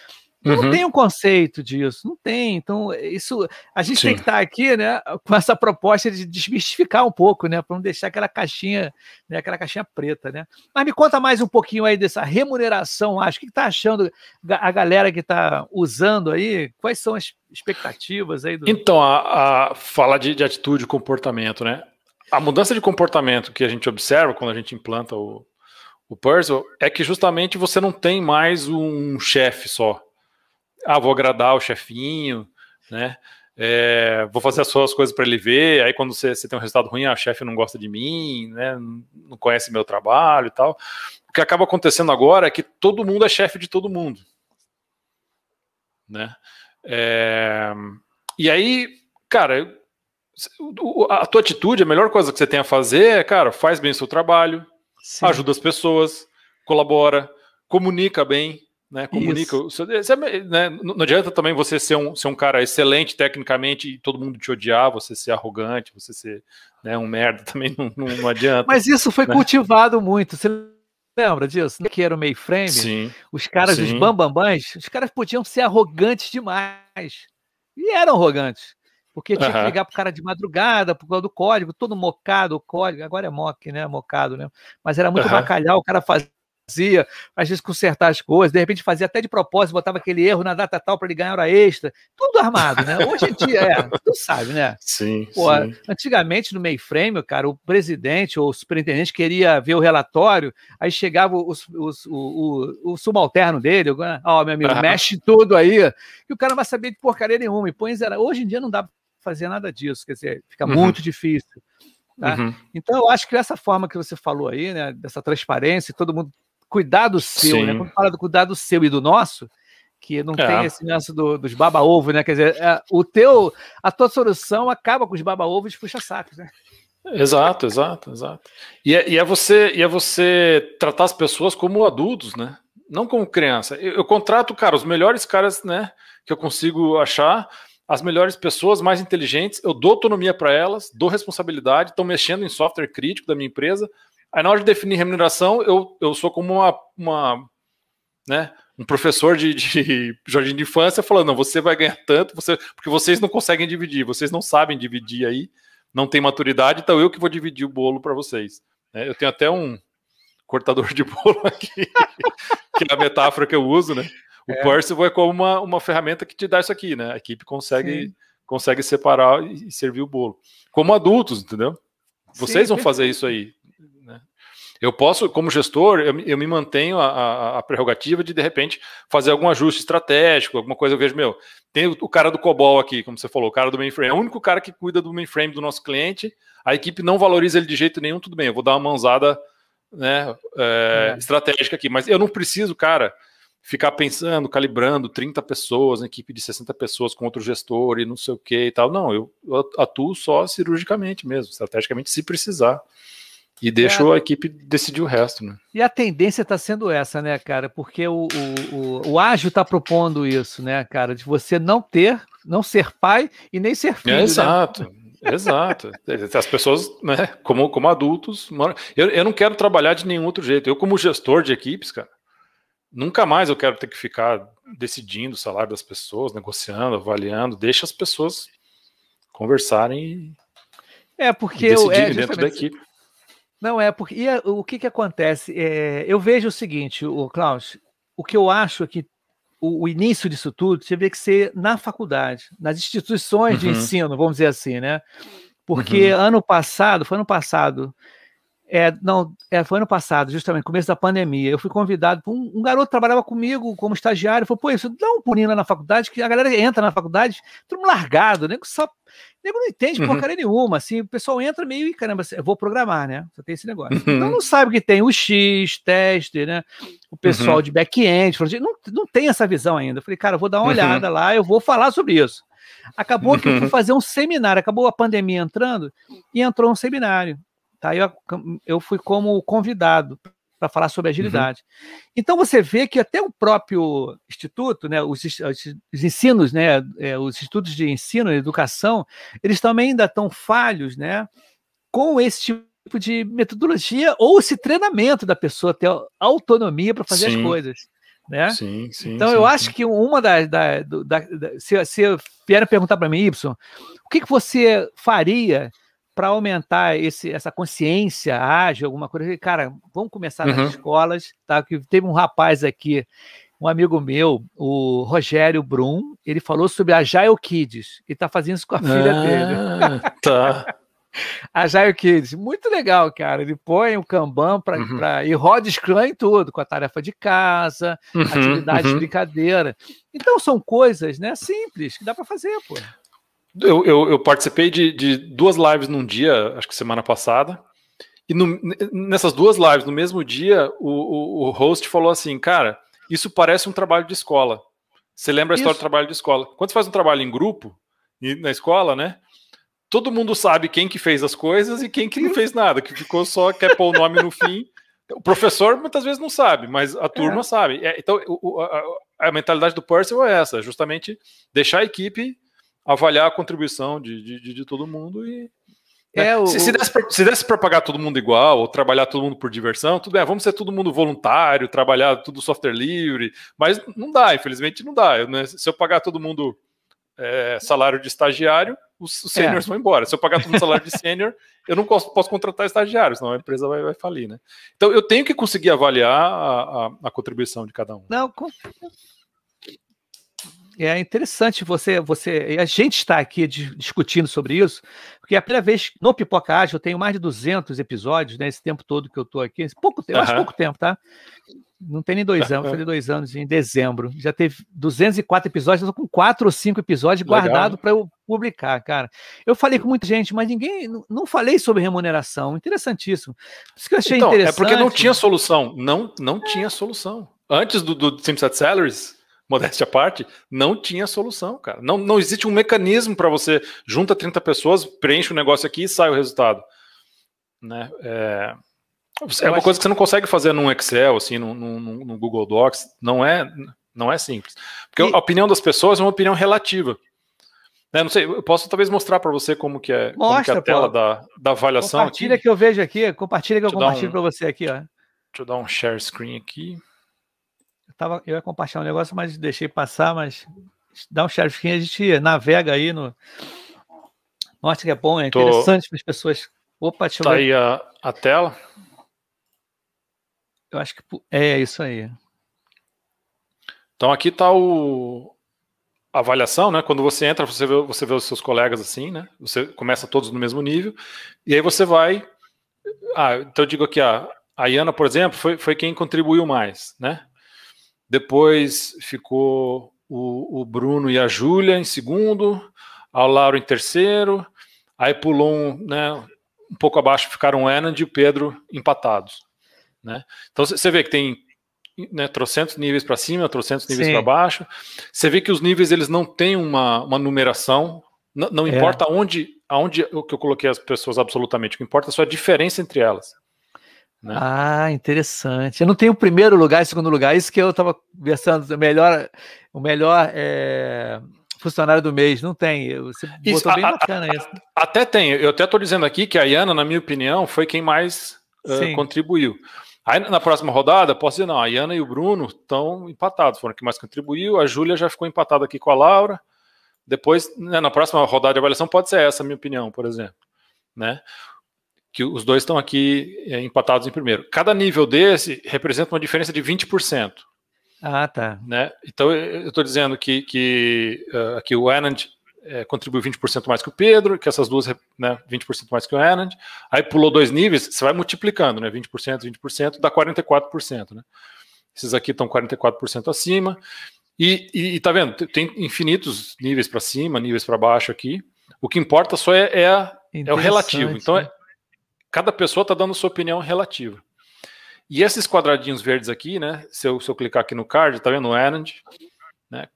Uhum. Não tem um conceito disso, não tem. Então, isso a gente Sim. tem que estar aqui, né, com essa proposta de desmistificar um pouco, né, para não deixar aquela caixinha, né, aquela caixinha preta, né. Mas me conta mais um pouquinho aí dessa remuneração, acho. O que está achando a galera que está usando aí? Quais são as expectativas aí? Do... Então, a, a fala de, de atitude e comportamento, né? A mudança de comportamento que a gente observa quando a gente implanta o, o Puzzle é que justamente você não tem mais um chefe só ah, vou agradar o chefinho, né? É, vou fazer as suas coisas para ele ver. Aí, quando você, você, tem um resultado ruim, ah, o chefe não gosta de mim, né? Não conhece meu trabalho e tal. O que acaba acontecendo agora é que todo mundo é chefe de todo mundo, né? É, e aí, cara, a tua atitude, a melhor coisa que você tem a fazer é, cara, faz bem o seu trabalho, Sim. ajuda as pessoas, colabora, comunica bem, né? Comunica. Você, né, não adianta também você ser um, ser um cara excelente tecnicamente e todo mundo te odiar, você ser arrogante, você ser né, um merda <laughs> também não, não, não adianta. Mas isso foi né? cultivado muito. Você lembra disso? Que era o mainframe? Sim. Os caras, sim. os bambambãs, os caras podiam ser arrogantes demais. E eram arrogantes. Porque tinha que ligar pro cara de madrugada por causa do código, todo mocado o código. Agora é mock, né? Mocado, né? Mas era muito uhum. bacalhau, o cara fazia fazia, às vezes consertar as coisas, de repente fazia até de propósito, botava aquele erro na data tal para ele ganhar hora extra, tudo armado, né? Hoje em dia, é, <laughs> tu sabe, né? Sim, Pô, sim. Antigamente, no mainframe, cara, o presidente ou o superintendente queria ver o relatório, aí chegava os, os, o, o, o subalterno dele, ó, oh, meu amigo, mexe tudo aí, e o cara não vai saber de porcaria nenhuma, e põe zero. Hoje em dia não dá para fazer nada disso, quer dizer, fica uhum. muito difícil. Tá? Uhum. Então, eu acho que essa forma que você falou aí, né, dessa transparência, todo mundo cuidar do seu, né? Quando fala do cuidar do seu e do nosso, Que não é. tem esse lance do, dos baba-ovo, né? Quer dizer, é, o teu, a tua solução acaba com os baba-ovos e puxa-sacos, né? Exato, exato, exato. E é, e é, você, e é você tratar as pessoas como adultos, né? Não como criança. Eu, eu contrato, cara, os melhores caras, né, que eu consigo achar, as melhores pessoas mais inteligentes, eu dou autonomia para elas, dou responsabilidade, estão mexendo em software crítico da minha empresa. Aí na hora de definir remuneração, eu, eu sou como uma, uma né, um professor de, de <laughs> jardim de infância falando, não, você vai ganhar tanto, você, porque vocês não conseguem dividir, vocês não sabem dividir aí, não tem maturidade, então eu que vou dividir o bolo para vocês. É, eu tenho até um cortador de <laughs> bolo aqui, que é a metáfora que eu uso, né? O é. Percival é como uma, uma ferramenta que te dá isso aqui, né? A equipe consegue, consegue separar e servir o bolo. Como adultos, entendeu? Vocês Sim, vão fazer isso aí. Eu posso, como gestor, eu, eu me mantenho a, a, a, prerrogativa de, de repente, fazer algum ajuste estratégico, alguma coisa. Eu vejo, meu, tem o, o, cara do COBOL aqui, como você falou, o cara do mainframe. É o único cara que cuida do mainframe do nosso cliente. A equipe não valoriza ele de jeito nenhum, tudo bem, eu vou dar uma mãozada né, é, é. estratégica aqui. Mas eu não preciso, cara, ficar pensando, calibrando 30 pessoas, uma equipe de 60 pessoas com outro gestor e não sei o que e tal. Não, eu, eu atuo só cirurgicamente mesmo, estrategicamente, se precisar. E deixa é, a equipe decidir o resto, né? E a tendência está sendo essa, né, cara? Porque o, o, o, o ágil está propondo isso, né, cara? De você não ter, não ser pai e nem ser filho. É, exato. Né? Exato. As pessoas, né, como, como adultos, eu, eu não quero trabalhar de nenhum outro jeito. Eu, como gestor de equipes, cara, nunca mais eu quero ter que ficar decidindo o salário das pessoas, negociando, avaliando. Deixa as pessoas conversarem é porque e decidirem é, dentro da equipe. Não, é porque. E o que, que acontece? É, eu vejo o seguinte, o Klaus, o que eu acho é que o, o início disso tudo teria que ser na faculdade, nas instituições uhum. de ensino, vamos dizer assim, né? Porque uhum. ano passado, foi ano passado, é, não, é, foi ano passado, justamente, começo da pandemia. Eu fui convidado por um, um garoto que trabalhava comigo como estagiário. Falou, pô, isso dá um pulinho lá na faculdade, que a galera entra na faculdade, tudo largado, né? Só, nego não entende uhum. porcaria nenhuma. Assim, o pessoal entra meio e, caramba, eu vou programar, né? Só tem esse negócio. Uhum. Então não sabe que tem o X, teste, né? O pessoal uhum. de back-end, não, não tem essa visão ainda. Eu falei, cara, eu vou dar uma uhum. olhada lá, eu vou falar sobre isso. Acabou que eu fui uhum. fazer um seminário, acabou a pandemia entrando e entrou um seminário. Tá? Eu, eu fui como convidado para falar sobre agilidade. Uhum. Então você vê que até o próprio instituto, né, os, os ensinos, né, é, os institutos de ensino e educação, eles também ainda estão falhos, né, com esse tipo de metodologia ou esse treinamento da pessoa ter autonomia para fazer sim. as coisas. Né? Sim, sim, então sim, eu acho que uma das. Da, da, da, se, se vieram perguntar para mim, Y, o que, que você faria para aumentar esse, essa consciência ágil, alguma coisa. Cara, vamos começar nas uhum. escolas, tá? Que teve um rapaz aqui, um amigo meu, o Rogério Brum, ele falou sobre a Agile Kids e está fazendo isso com a filha ah, dele. Tá. <laughs> Agile Kids, muito legal, cara. Ele põe o Kanban para uhum. e roda Scrum em tudo, com a tarefa de casa, uhum, atividade uhum. de brincadeira. Então são coisas, né, simples que dá para fazer, pô. Eu, eu, eu participei de, de, duas lives num dia, acho que semana passada, e no, nessas duas lives, no mesmo dia, o, o, o, host falou assim: Cara, isso parece um trabalho de escola. Você lembra a história isso. do trabalho de escola? Quando você faz um trabalho em grupo, na escola, né? Todo mundo sabe quem que fez as coisas e quem que não fez nada, que ficou só, quer pôr o nome no fim. O professor muitas vezes não sabe, mas a turma é. sabe. É, então, o, a, a, mentalidade do Percival é essa: justamente deixar a equipe avaliar a contribuição de, de, de todo mundo e. Né? É, o, se, se, desse pra, se desse para pagar todo mundo igual, ou trabalhar todo mundo por diversão, tudo bem, vamos ser todo mundo voluntário, trabalhar tudo software livre, mas não dá, infelizmente não dá. Né, se eu pagar todo mundo é, salário de estagiário, os, os seniors é. vão embora. Se eu pagar todo mundo salário de <laughs> sênior, eu não posso, posso, contratar estagiários, senão a empresa vai, vai, falir, né? Então eu tenho que conseguir avaliar a, a, a contribuição de cada um. Não, com é interessante você, você, a gente está aqui discutindo sobre isso, porque é a primeira vez no Pipoca Ágil, eu tenho mais de 200 episódios, né, esse tempo todo que eu estou aqui, pouco tempo, uhum. acho pouco tempo, tá? Não tem nem dois anos, falei dois anos em dezembro. Já teve 204 episódios, estou com quatro ou cinco episódios guardados para eu publicar, cara. Eu falei com muita gente, mas ninguém, não falei sobre remuneração. Interessantíssimo. Isso que eu achei então, interessante. É porque não tinha solução. Não, não é. tinha solução. Antes do, do Simset Salaries, modéstia à parte, não tinha solução, cara. Não, não existe um mecanismo para você junta 30 pessoas, preenche o negócio aqui e sai o resultado. Né? É, é uma coisa que você não consegue fazer num Excel, assim, no, no, no Google Docs. Não é, não é simples. Porque e... a opinião das pessoas é uma opinião relativa. Né, não sei, eu posso talvez mostrar para você como que é, Mostra, que é a tela da, da avaliação. Compartilha aqui. que eu vejo aqui, compartilha que eu compartilho um, para você aqui, ó. Deixa eu dar um share screen aqui. Eu, tava, eu ia compartilhar um negócio, mas deixei passar, mas dá um screen, a gente navega aí no. Mostra que é bom, é Tô... interessante para as pessoas. Opa, deixa tá aí a, a tela. Eu acho que é isso aí. Então aqui está o, avaliação, né? Quando você entra, você vê, você vê os seus colegas assim, né? Você começa todos no mesmo nível, e aí você vai. Ah, então eu digo aqui, a, a Iana, por exemplo, foi, foi quem contribuiu mais, né? Depois ficou o, o Bruno e a Júlia em segundo, a Laura em terceiro, aí pulou um, né, um pouco abaixo, ficaram o Enand e o Pedro empatados. Né? Então você vê que tem né, trocentos níveis para cima, trocentos níveis para baixo. Você vê que os níveis eles não têm uma, uma numeração, não, não é. importa onde, aonde o que eu coloquei as pessoas absolutamente, o que importa é só a diferença entre elas. Né? Ah, interessante. Eu não tenho o primeiro lugar e segundo lugar, isso que eu estava conversando, o melhor, o melhor é, funcionário do mês, não tem. Você isso, botou bem a, bacana a, isso. Até tem, eu até estou dizendo aqui que a Iana, na minha opinião, foi quem mais uh, contribuiu. Aí na próxima rodada, posso dizer, não, a Iana e o Bruno estão empatados, foram que mais contribuiu, a Júlia já ficou empatada aqui com a Laura. Depois, né, na próxima rodada de avaliação, pode ser essa a minha opinião, por exemplo. Né? Que os dois estão aqui é, empatados em primeiro. Cada nível desse representa uma diferença de 20%. Ah, tá. Né? Então, eu estou dizendo que, que uh, aqui o Anand é, contribuiu 20% mais que o Pedro, que essas duas, né, 20% mais que o Anand. Aí pulou dois níveis, você vai multiplicando, né? 20%, 20%, dá 44%, né? Esses aqui estão 44% acima. E, e, e, tá vendo? Tem infinitos níveis para cima, níveis para baixo aqui. O que importa só é, é, é o relativo. Então, é, cada pessoa está dando sua opinião relativa. E esses quadradinhos verdes aqui, né? Se eu, se eu clicar aqui no card, tá vendo? O Anand, né?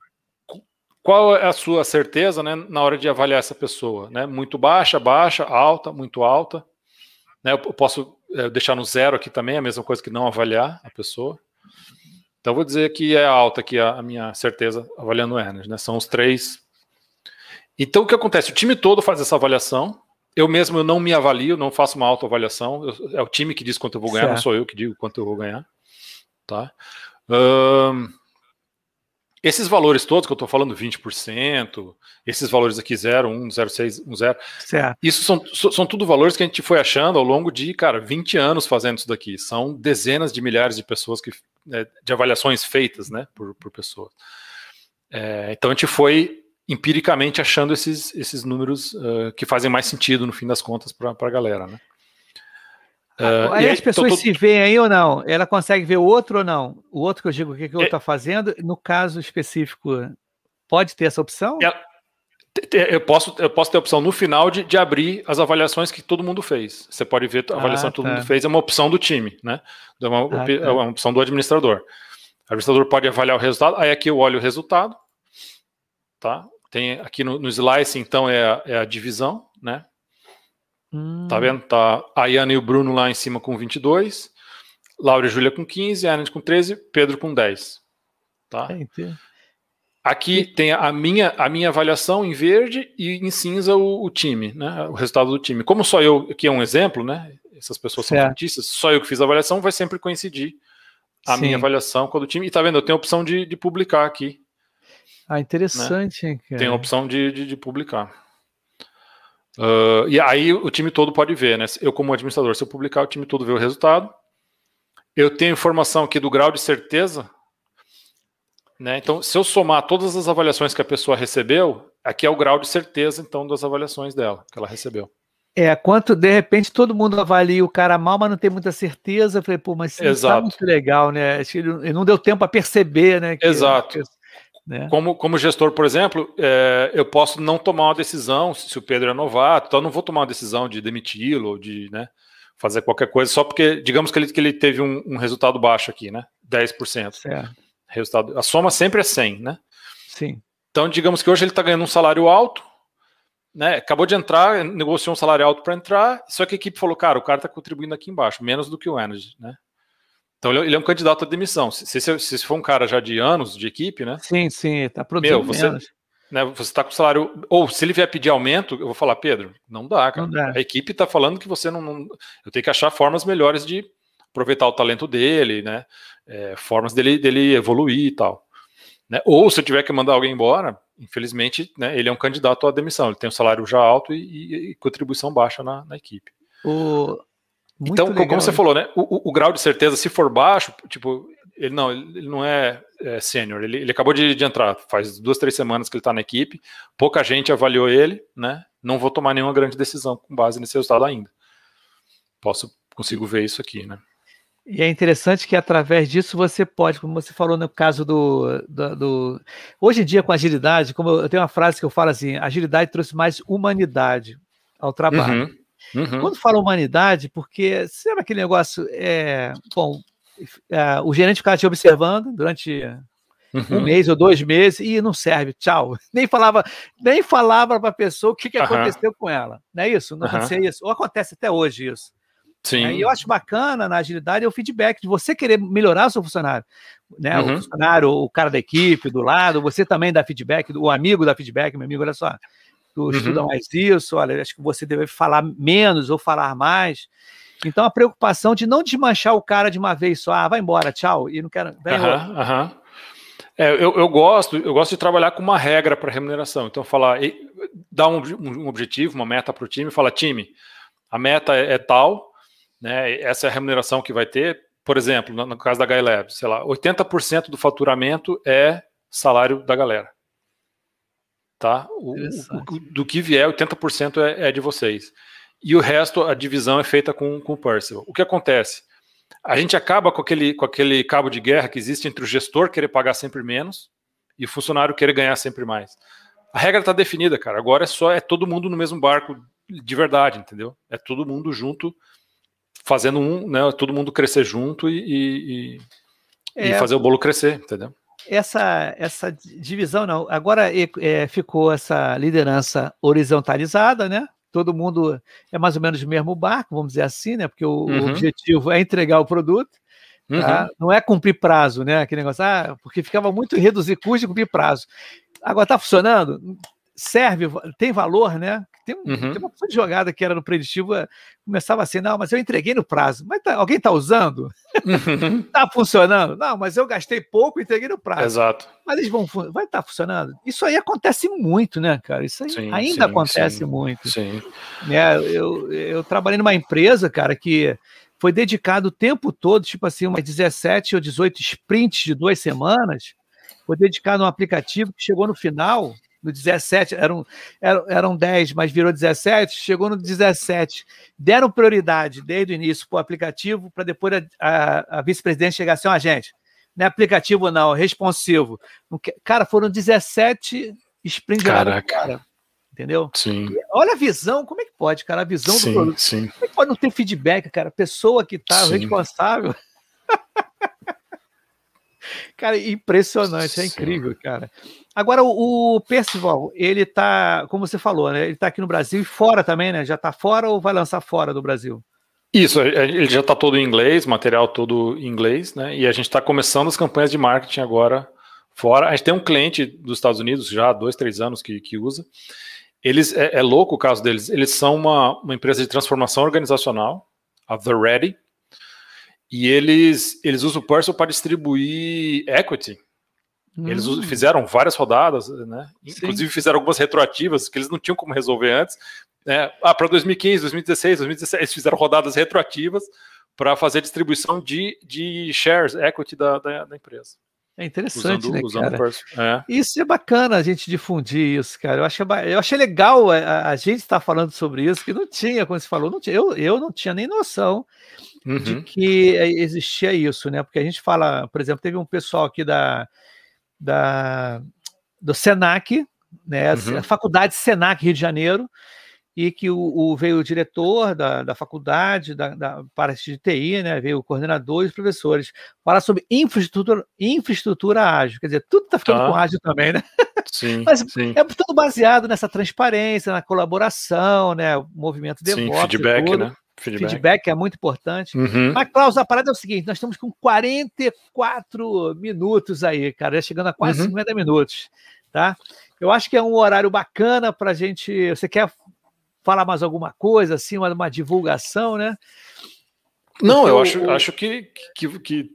Qual é a sua certeza né, na hora de avaliar essa pessoa? Né? Muito baixa, baixa, alta, muito alta. Né? Eu posso é, deixar no zero aqui também, a mesma coisa que não avaliar a pessoa. Então vou dizer que é alta aqui a, a minha certeza avaliando o Energy, né? São os três. Então o que acontece? O time todo faz essa avaliação. Eu mesmo eu não me avalio, não faço uma autoavaliação. Eu, é o time que diz quanto eu vou ganhar, certo. não sou eu que digo quanto eu vou ganhar. Tá? Um, esses valores todos que eu estou falando, 20%, esses valores aqui, 0, 1, 0,6, 1, 0, certo. isso são, são tudo valores que a gente foi achando ao longo de, cara, 20 anos fazendo isso daqui. São dezenas de milhares de pessoas, que, é, de avaliações feitas né, por, por pessoas. É, então a gente foi empiricamente achando esses, esses números uh, que fazem mais sentido no fim das contas para a galera, né? Uh, aí, aí as pessoas tô, tô... se veem aí ou não? Ela consegue ver o outro ou não? O outro que eu digo o que, que o outro está é... fazendo, no caso específico, pode ter essa opção? Eu posso, eu posso ter a opção no final de, de abrir as avaliações que todo mundo fez. Você pode ver a avaliação ah, que todo mundo tá. fez, é uma opção do time, né? É uma, ah, é uma opção do administrador. O administrador pode avaliar o resultado, aí aqui eu olho o resultado, tá? Tem aqui no, no slice, então, é a, é a divisão, né? Hum. Tá vendo? Tá a Iana e o Bruno lá em cima com 22, Laura e Júlia com 15, a Ana com 13, Pedro com 10. Tá? É, Aqui tem a minha, a minha avaliação em verde e em cinza o, o, time, né? O resultado do time. Como só eu, aqui é um exemplo, né? Essas pessoas são fictícias, só eu que fiz a avaliação, vai sempre coincidir a Sim. minha avaliação com a do time. E tá vendo? Eu tenho a opção de, de publicar aqui. Ah, interessante. Né? Tem a opção de, de, de publicar. Uh, e aí o time todo pode ver, né? Eu, como administrador, se eu publicar, o time todo vê o resultado. Eu tenho informação aqui do grau de certeza. Né? Então, se eu somar todas as avaliações que a pessoa recebeu, aqui é o grau de certeza, então, das avaliações dela, que ela recebeu. É, quanto de repente todo mundo avalia o cara mal, mas não tem muita certeza. Eu falei, pô, mas isso tá muito legal, né? Ele não deu tempo a perceber, né? Exato. Né? Como, como gestor, por exemplo, é, eu posso não tomar uma decisão se o Pedro é novato, então eu não vou tomar uma decisão de demiti-lo ou de né, fazer qualquer coisa só porque, digamos que ele, que ele teve um, um resultado baixo aqui, né? 10%. Certo. Resultado, a soma sempre é 100, né? Sim. Então, digamos que hoje ele está ganhando um salário alto, né? Acabou de entrar, negociou um salário alto para entrar, só que a equipe falou, cara, o cara está contribuindo aqui embaixo, menos do que o Energy, né? Então ele é um candidato à demissão. Se, se, se for um cara já de anos de equipe, né? Sim, sim, está produzindo Meu, você, menos. Né, você está com salário. Ou se ele vier pedir aumento, eu vou falar, Pedro, não dá, cara. Não dá. A equipe está falando que você não, não, Eu tenho que achar formas melhores de aproveitar o talento dele, né? É, formas dele, dele evoluir e tal. Né? Ou se eu tiver que mandar alguém embora, infelizmente, né, ele é um candidato à demissão. Ele tem um salário já alto e, e, e contribuição baixa na, na equipe. O... então, legal, como você falou, né? O, o, o, grau de certeza, se for baixo, tipo, ele não, ele não é, é sênior. Ele, ele acabou de, de, entrar, faz duas, três semanas que ele está na equipe. Pouca gente avaliou ele, né? Não vou tomar nenhuma grande decisão com base nesse resultado ainda. Posso, consigo ver isso aqui, né? E é interessante que através disso você pode, como você falou no caso do, do, do, Hoje em dia, com agilidade, como eu, tenho uma frase que eu falo assim: agilidade trouxe mais humanidade ao trabalho. Uhum, uhum. Quando falo humanidade, porque sabe aquele negócio? É, bom, é, o gerente ficava te observando durante uhum. um mês ou dois meses e não serve, tchau. <laughs> Nem falava, nem falava para a pessoa o que, que aconteceu com ela. Não é isso? Não acontecia isso. Ou acontece até hoje isso. Sim. É, e eu acho bacana na agilidade é o feedback de você querer melhorar o seu funcionário. Né? Uhum. O funcionário, o cara da equipe, do lado, você também dá feedback, o amigo dá feedback, meu amigo, olha só, tu uhum. estuda mais isso, olha, acho que você deve falar menos ou falar mais. Então a preocupação de não desmanchar o cara de uma vez só, ah, vai embora, tchau, e não quero. Uhum, uhum. É, eu, eu, gosto, eu gosto de trabalhar com uma regra para remuneração. Então, falar, dar um, um, objetivo, uma meta para o time, falar, time, a meta é, é tal, né? Essa é a remuneração que vai ter. Por exemplo, no, no caso da Guy sei lá, 80% do faturamento é salário da galera. Tá? O, o, do que vier, 80% é, é de vocês. E o resto, a divisão é feita com, com o Percival. O que acontece? A gente acaba com aquele, com aquele cabo de guerra que existe entre o gestor querer pagar sempre menos e o funcionário querer ganhar sempre mais. A regra está definida, cara. Agora é só é todo mundo no mesmo barco de verdade, entendeu? É todo mundo junto fazendo um, né, todo mundo crescer junto e, e, é, e fazer o bolo crescer, entendeu? Essa, essa divisão não. Agora é, ficou essa liderança horizontalizada, né? Todo mundo é mais ou menos o mesmo barco, vamos dizer assim, né? Porque o, uhum. o objetivo é entregar o produto. Tá? Uhum. Não é cumprir prazo, né? Aquele negócio, ah, porque ficava muito reduzir custo e cumprir prazo. Agora está funcionando? serve, tem valor, né? Tem, um, uhum. tem uma de jogada que era no preditivo, eh, começava assim, não, mas eu entreguei no prazo. Mas tá, alguém está usando? Uhum. <laughs> Tá funcionando? Não, mas eu gastei pouco e entreguei no prazo. Exato. Mas eles vão, vai estar tá funcionando? Isso aí acontece muito, né, cara? Isso aí sim, ainda sim, acontece sim, muito. Sim. É, eu, eu trabalhei numa empresa, cara, que foi dedicado o tempo todo, tipo assim, umas 17 ou 18 sprints de duas semanas, foi dedicado a um aplicativo que chegou no final, no 17, eram, eram, eram 10, mas virou 17, chegou no 17. Deram prioridade desde o início para o aplicativo, para depois a, a, a vice-presidente chegar assim, ó, oh, gente, não é aplicativo não, é responsivo. Cara, foram 17 sprints Caraca. cara. Entendeu? Sim. E olha a visão, como é que pode, cara? A visão sim, do produto. Sim. Como é que pode não ter feedback, cara? A pessoa que está responsável. Cara, impressionante, é incrível, cara. Agora, o, o Percival, ele tá, como você falou, né? Ele está aqui no Brasil e fora também, né? Já está fora ou vai lançar fora do Brasil? Isso, ele já está todo em inglês, material todo em inglês, né? E a gente está começando as campanhas de marketing agora fora. A gente tem um cliente dos Estados Unidos já há dois, três anos que, que usa. Eles é, é louco o caso deles. Eles são uma, uma empresa de transformação organizacional, a The Ready, e eles eles usam o Percival para distribuir equity eles hum. fizeram várias rodadas, né? Inclusive Sim. fizeram algumas retroativas que eles não tinham como resolver antes. Né? Ah, para 2015, 2016, 2017, eles fizeram rodadas retroativas para fazer distribuição de, de shares, equity da, da, da empresa. É interessante, usando, né, usando cara? É. Isso é bacana a gente difundir isso, cara. Eu achei, eu achei legal a, a gente estar tá falando sobre isso, que não tinha, como você falou, não tinha, eu, eu não tinha nem noção uhum. de que existia isso, né? Porque a gente fala, por exemplo, teve um pessoal aqui da, da, do SENAC, né, uhum. a Faculdade SENAC Rio de Janeiro, e que o, o veio o diretor da, da faculdade, da, da parte de TI, né, veio o coordenador e os professores, falar sobre infraestrutura, infraestrutura ágil. Quer dizer, tudo está ficando ah, com ágil também, né? Sim, Mas sim. é tudo baseado nessa transparência, na colaboração, né, o movimento de Sim, feedback, né? Feedback. feedback. é muito importante. Uhum. Mas, Klaus, a parada é o seguinte: nós estamos com 44 minutos aí, cara, já chegando a quase uhum. 50 minutos. Tá? Eu acho que é um horário bacana para a gente. Você quer falar mais alguma coisa, assim, uma, uma divulgação, né? Não, Porque eu acho, o... acho que, que, que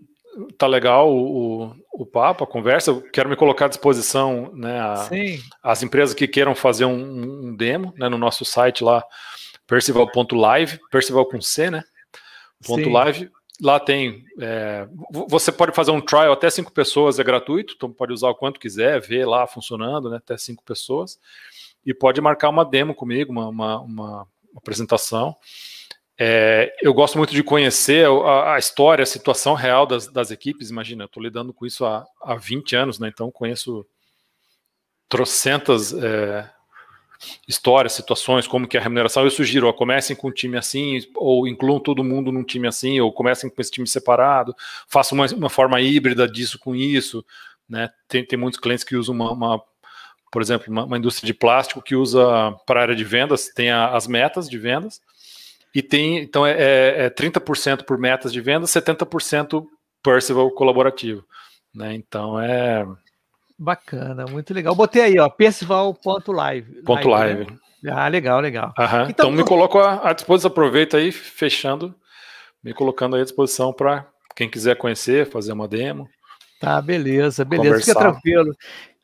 tá legal o, o papo, a conversa. Eu quero me colocar à disposição, né? A, as empresas que queiram fazer um, um, demo né, no nosso site lá, percival.live, percival com C, né? Ponto live. Lá tem. É, você pode fazer um trial até cinco pessoas, é gratuito, então pode usar o quanto quiser, ver lá funcionando, né? Até cinco pessoas. E pode marcar uma demo comigo, uma, uma, uma apresentação. É, eu gosto muito de conhecer a, a, história, a situação real das, das equipes. Imagina, eu estou lidando com isso há, há 20 anos, né? Então conheço trocentas é, histórias, situações, como que é a remuneração, eu sugiro, ó, comecem com um time assim, ou incluam todo mundo num time assim, ou comecem com esse time separado, façam uma, uma forma híbrida disso com isso, né? Tem, tem muitos clientes que usam uma, uma por exemplo, uma, uma, indústria de plástico que usa para a área de vendas, tem a, as metas de vendas, e tem, então é, é, é 30% por metas de vendas, 70% Percival colaborativo, né? Então é Bacana, muito legal. Botei aí, ó, percival.live. Ponto live. Né? Ah, legal, legal. Então, então, me coloco à disposição, aproveita aí, fechando, me colocando aí à disposição para quem quiser conhecer, fazer uma demo. Tá, beleza, beleza, conversar. fica tranquilo.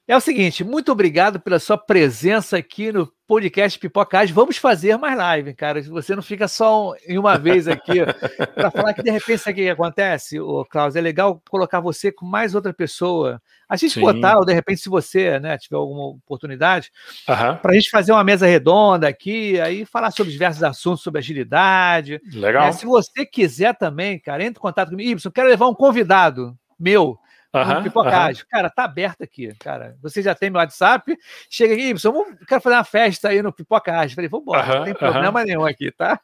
É o seguinte, muito obrigado pela sua presença aqui no podcast Pipocage. Vamos fazer mais live, cara. Você não fica só em uma vez aqui <laughs> para falar que de repente sabe o que acontece, o Klaus? É legal colocar você com mais outra pessoa. A gente Sim. botar, ou de repente, se você né, tiver alguma oportunidade, uhum. para a gente fazer uma mesa redonda aqui, aí falar sobre diversos assuntos, sobre agilidade. Legal. É, se você quiser também, cara, entre em contato comigo. Y, quero levar um convidado meu Uhum, pipocagem. Uhum. Cara, tá aberto aqui, cara. Você já tem meu WhatsApp. Chega aqui, Y, quero fazer uma festa aí no Pipocagem. Falei, vamos embora, uhum, não tem problema nenhum aqui, tá?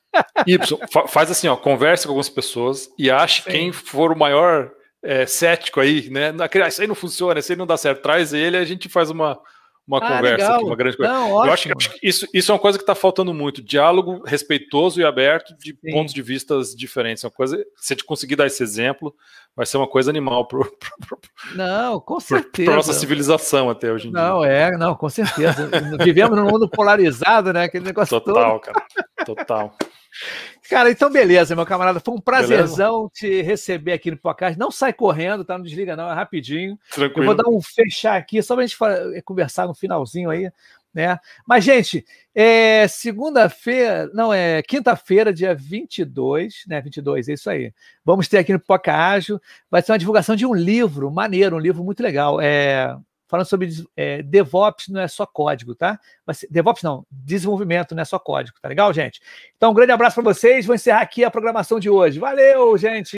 Y, faz assim, ó, converse com algumas pessoas e ache Sim. quem for o maior é, cético aí, né? Ah, isso aí não funciona, isso aí não dá certo. Traz ele e a gente faz uma, uma ah, conversa aqui, uma grande coisa. Não, eu acho, acho, que isso, isso é uma coisa que está faltando muito: diálogo respeitoso e aberto de Sim. pontos de vistas diferentes. É uma coisa, se a gente conseguir dar esse exemplo, vai ser uma coisa animal para não, com certeza. Para nossa civilização até hoje em não, dia. Não, é, não, com certeza. Vivemos num mundo polarizado, né? Aquele negócio Total, todo. cara. Total. Cara, então beleza, meu camarada. Foi um prazerzão beleza? te receber aqui no podcast. Não sai correndo, tá? Não desliga, não, é rapidinho. Tranquilo. Eu vou dar um fechar aqui, só pra gente eh, conversar no finalzinho aí, né? Mas, gente, é segunda-feira, não, é quinta-feira, dia 22, né? 22, é isso aí. Vamos ter aqui no Poca Ágil, vai ser uma divulgação de um livro maneiro, um livro muito legal. É falando sobre é, DevOps não é só código, tá? Mas, DevOps não, desenvolvimento não é só código, tá legal, gente? Então, um grande abraço para vocês. Vou encerrar aqui a programação de hoje. Valeu, gente!